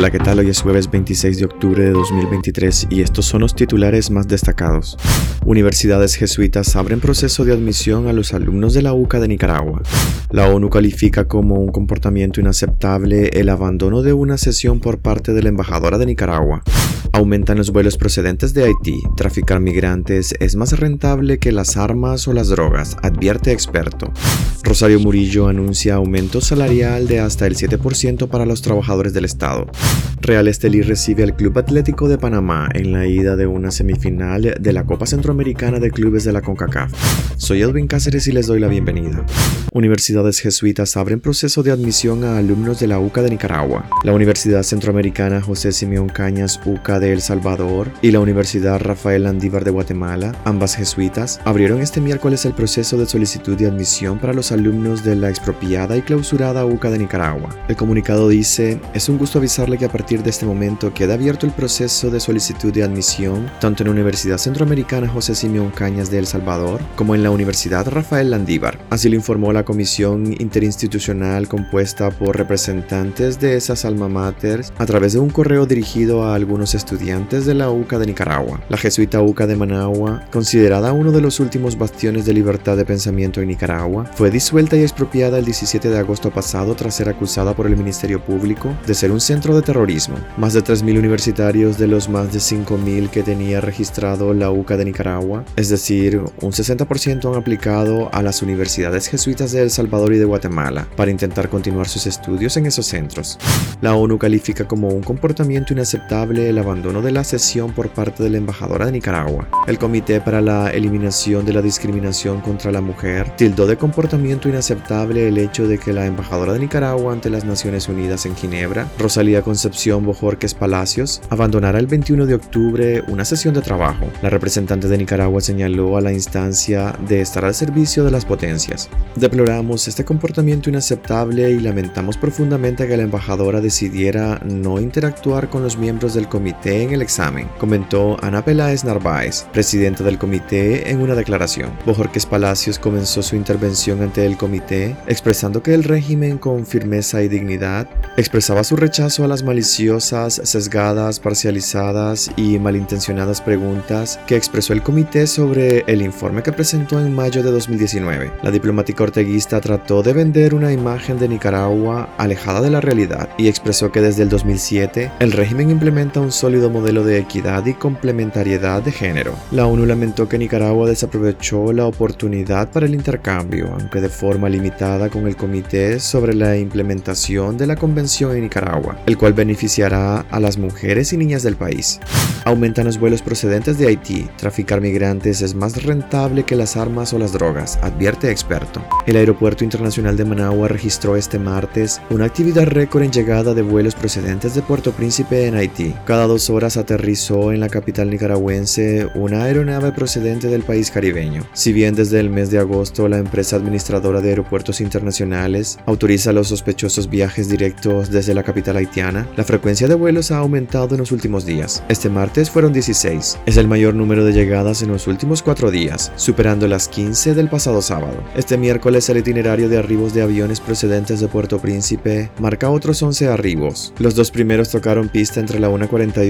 Hola, ¿qué tal? Hoy es jueves 26 de octubre de 2023 y estos son los titulares más destacados. Universidades jesuitas abren proceso de admisión a los alumnos de la UCA de Nicaragua. La ONU califica como un comportamiento inaceptable el abandono de una sesión por parte de la embajadora de Nicaragua. Aumentan los vuelos procedentes de Haití. Traficar migrantes es más rentable que las armas o las drogas, advierte experto. Rosario Murillo anuncia aumento salarial de hasta el 7% para los trabajadores del Estado. Real Estelí recibe al Club Atlético de Panamá en la ida de una semifinal de la Copa Centroamericana de Clubes de la CONCACAF. Soy Edwin Cáceres y les doy la bienvenida. Universidades jesuitas abren proceso de admisión a alumnos de la UCA de Nicaragua. La Universidad Centroamericana José Simeón Cañas UCA de El Salvador y la Universidad Rafael Andívar de Guatemala, ambas jesuitas, abrieron este miércoles el proceso de solicitud de admisión para los alumnos de la expropiada y clausurada UCA de Nicaragua. El comunicado dice, es un gusto avisarle que a partir de este momento queda abierto el proceso de solicitud de admisión tanto en la Universidad Centroamericana José Simeón Cañas de El Salvador como en la Universidad Rafael Landívar. Así lo informó la comisión interinstitucional compuesta por representantes de esas alma mater a través de un correo dirigido a algunos estudiantes de la UCA de Nicaragua. La jesuita UCA de Managua, considerada uno de los últimos bastiones de libertad de pensamiento en Nicaragua, fue disuelta y expropiada el 17 de agosto pasado tras ser acusada por el Ministerio Público de ser un centro de terrorismo. Más de 3.000 universitarios de los más de 5.000 que tenía registrado la UCA de Nicaragua, es decir, un 60% han aplicado a las universidades jesuitas de El Salvador y de Guatemala para intentar continuar sus estudios en esos centros. La ONU califica como un comportamiento inaceptable el abandono de la sesión por parte de la embajadora de Nicaragua. El Comité para la Eliminación de la Discriminación contra la Mujer tildó de comportamiento inaceptable el hecho de que la embajadora de Nicaragua ante las Naciones Unidas en Ginebra, Rosalía Concepción Bojorques Palacios, abandonara el 21 de octubre una sesión de trabajo. La representante de Nicaragua señaló a la instancia de estar al servicio de las potencias. Deploramos este comportamiento inaceptable y lamentamos profundamente que la embajadora decidiera no interactuar con los miembros del comité en el examen, comentó Ana Peláez Narváez, presidenta del comité, en una declaración. Bojorques Palacios comenzó su intervención ante el comité expresando que el régimen con firmeza y dignidad expresaba su rechazo a las maliciosas, sesgadas, parcializadas y malintencionadas preguntas que expresó el comité sobre el informe que presentó en mayo de 2019. La diplomática orteguista trató de vender una imagen de Nicaragua alejada de la realidad y expresó que desde el 2007 el régimen implementa un sólido modelo de equidad y complementariedad de género. La ONU lamentó que Nicaragua desaprovechó la oportunidad para el intercambio, aunque de forma limitada con el Comité sobre la implementación de la Convención en Nicaragua, el cual beneficiará a las mujeres y niñas del país. Aumentan los vuelos procedentes de Haití. Traficar migrantes es más rentable que las armas o las drogas, advierte experto. El Aeropuerto Internacional de Managua registró este martes una actividad récord en llegada de vuelos procedentes de Puerto Príncipe en Haití. Cada dos horas aterrizó en la capital nicaragüense una aeronave procedente del país caribeño. Si bien desde el mes de agosto la empresa administradora de aeropuertos internacionales autoriza los sospechosos viajes directos desde la capital haitiana, la frecuencia de vuelos ha aumentado en los últimos días. Este martes fueron 16. Es el mayor número de llegadas en los últimos cuatro días, superando las 15 del pasado sábado. Este miércoles el itinerario de arribos de aviones procedentes de Puerto Príncipe marca otros 11 arribos. Los dos primeros tocaron pista entre la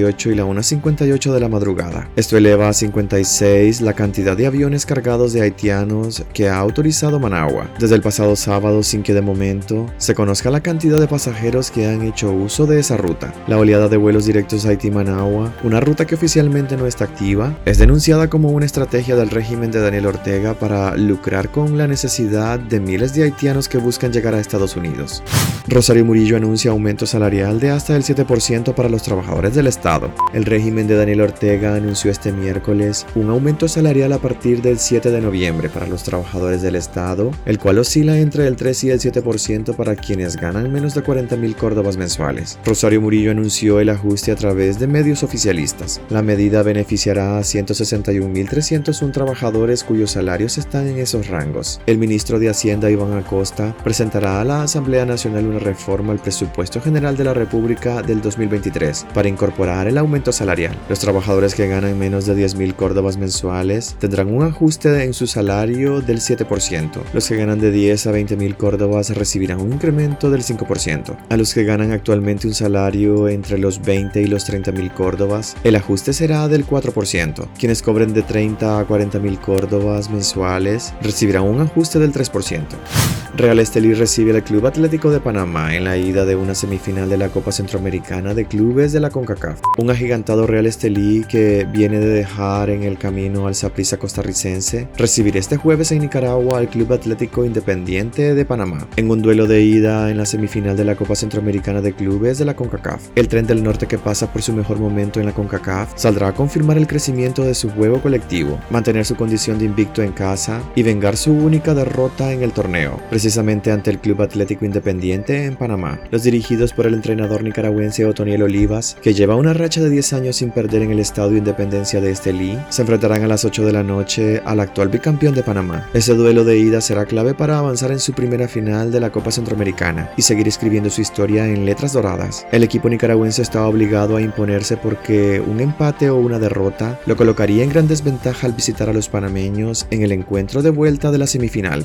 1.48 y la 1.58 de la madrugada. Esto eleva a 56 la cantidad de aviones cargados de haitianos que ha autorizado Managua desde el pasado sábado sin que de momento se conozca la cantidad de pasajeros que han hecho uso de esa ruta. La oleada de vuelos directos Haití-Managua, una ruta que oficialmente no está activa, es denunciada como una estrategia del régimen de Daniel Ortega para lucrar con la necesidad de miles de haitianos que buscan llegar a Estados Unidos. Rosario Murillo anuncia aumento salarial de hasta el 7% para los trabajadores del Estado. El régimen de Daniel Ortega anunció este miércoles un aumento salarial a partir del 7 de noviembre para los trabajadores del Estado, el cual oscila entre el 3 y el 7% para quienes ganan menos de 40 mil córdobas mensuales. Rosario Murillo anunció el ajuste a través de medios oficialistas. La medida beneficiará a 161.301 trabajadores cuyos salarios están en esos rangos. El ministro de Hacienda Iván Acosta presentará a la Asamblea Nacional una reforma al presupuesto general de la República del 2023 para incorporar el aumento salarial. Los trabajadores que ganan menos de 10.000 córdobas mensuales tendrán un ajuste en su salario del 7%. Los que ganan de 10 a 20.000 córdobas recibirán un incremento del 5%. A los que ganan actualmente un salario entre los 20 y los 30 mil córdobas, el ajuste será del 4%. Quienes cobren de 30 a 40 mil córdobas mensuales recibirán un ajuste del 3%. Real Estelí recibe al Club Atlético de Panamá en la ida de una semifinal de la Copa Centroamericana de Clubes de la CONCACAF. Un agigantado Real Estelí que viene de dejar en el camino al Saprissa costarricense recibirá este jueves en Nicaragua al Club Atlético Independiente de Panamá en un duelo de ida en la semifinal de la Copa Centroamericana de Clubes de la CONCACAF. El tren del norte que pasa por su mejor momento en la CONCACAF saldrá a confirmar el crecimiento de su juego colectivo, mantener su condición de invicto en casa y vengar su única derrota en el torneo precisamente ante el Club Atlético Independiente en Panamá. Los dirigidos por el entrenador nicaragüense Otoniel Olivas, que lleva una racha de 10 años sin perder en el Estadio Independencia de Estelí, se enfrentarán a las 8 de la noche al actual bicampeón de Panamá. Ese duelo de ida será clave para avanzar en su primera final de la Copa Centroamericana y seguir escribiendo su historia en letras doradas. El equipo nicaragüense está obligado a imponerse porque un empate o una derrota lo colocaría en gran desventaja al visitar a los panameños en el encuentro de vuelta de la semifinal.